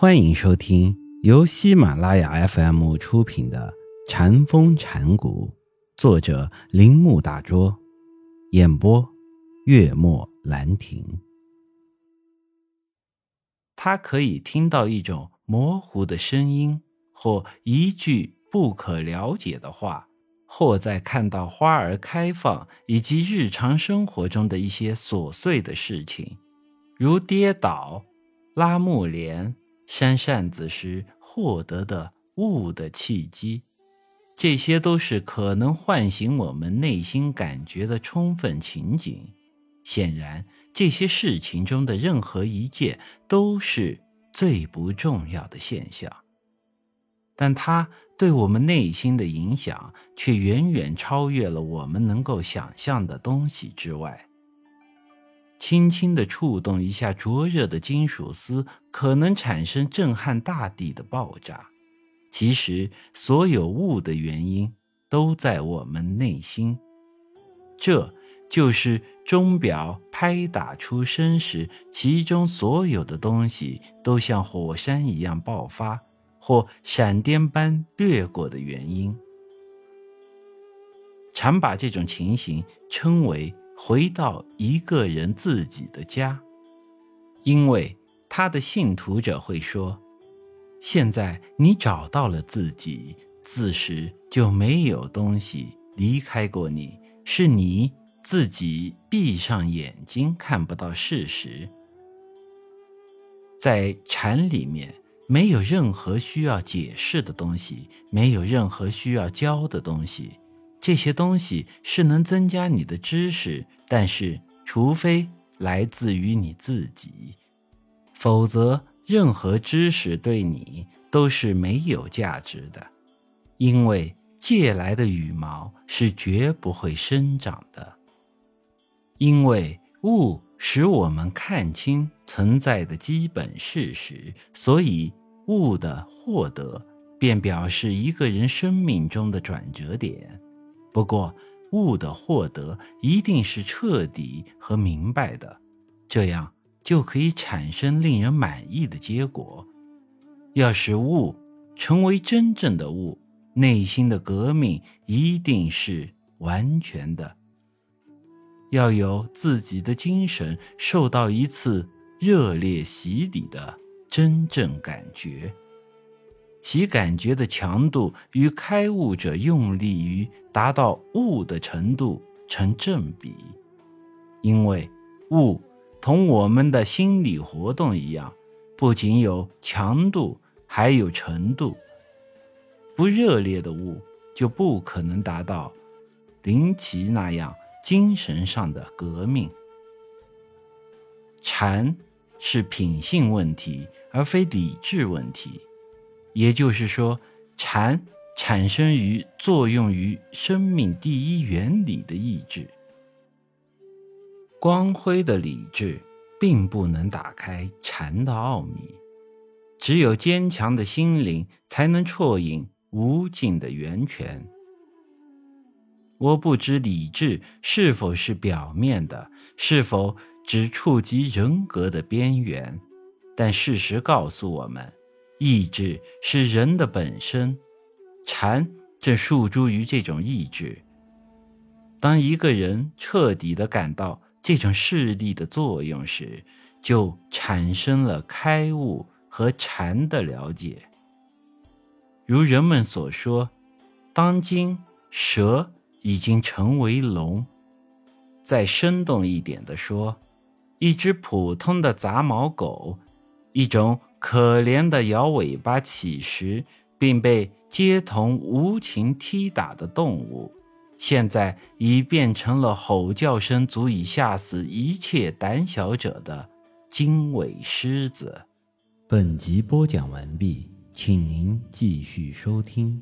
欢迎收听由喜马拉雅 FM 出品的《禅风禅谷，作者铃木大拙，演播月末兰亭。他可以听到一种模糊的声音，或一句不可了解的话，或在看到花儿开放以及日常生活中的一些琐碎的事情，如跌倒、拉木帘。扇扇子时获得的悟的契机，这些都是可能唤醒我们内心感觉的充分情景。显然，这些事情中的任何一件都是最不重要的现象，但它对我们内心的影响却远远超越了我们能够想象的东西之外。轻轻地触动一下灼热的金属丝，可能产生震撼大地的爆炸。其实，所有物的原因都在我们内心。这就是钟表拍打出声时，其中所有的东西都像火山一样爆发，或闪电般掠过的原因。常把这种情形称为。回到一个人自己的家，因为他的信徒者会说：“现在你找到了自己，自始就没有东西离开过你，是你自己闭上眼睛看不到事实。”在禅里面，没有任何需要解释的东西，没有任何需要教的东西。这些东西是能增加你的知识，但是除非来自于你自己，否则任何知识对你都是没有价值的，因为借来的羽毛是绝不会生长的。因为物使我们看清存在的基本事实，所以物的获得便表示一个人生命中的转折点。不过，悟的获得一定是彻底和明白的，这样就可以产生令人满意的结果。要使悟成为真正的悟，内心的革命一定是完全的。要有自己的精神受到一次热烈洗礼的真正感觉。其感觉的强度与开悟者用力于达到悟的程度成正比，因为悟同我们的心理活动一样，不仅有强度，还有程度。不热烈的悟就不可能达到林奇那样精神上的革命。禅是品性问题，而非理智问题。也就是说，禅产生于作用于生命第一原理的意志。光辉的理智并不能打开禅的奥秘，只有坚强的心灵才能啜饮无尽的源泉。我不知理智是否是表面的，是否只触及人格的边缘，但事实告诉我们。意志是人的本身，禅正诉诸于这种意志。当一个人彻底的感到这种势力的作用时，就产生了开悟和禅的了解。如人们所说，当今蛇已经成为龙。再生动一点的说，一只普通的杂毛狗，一种。可怜的摇尾巴乞食，并被街童无情踢打的动物，现在已变成了吼叫声足以吓死一切胆小者的经纬狮子。本集播讲完毕，请您继续收听。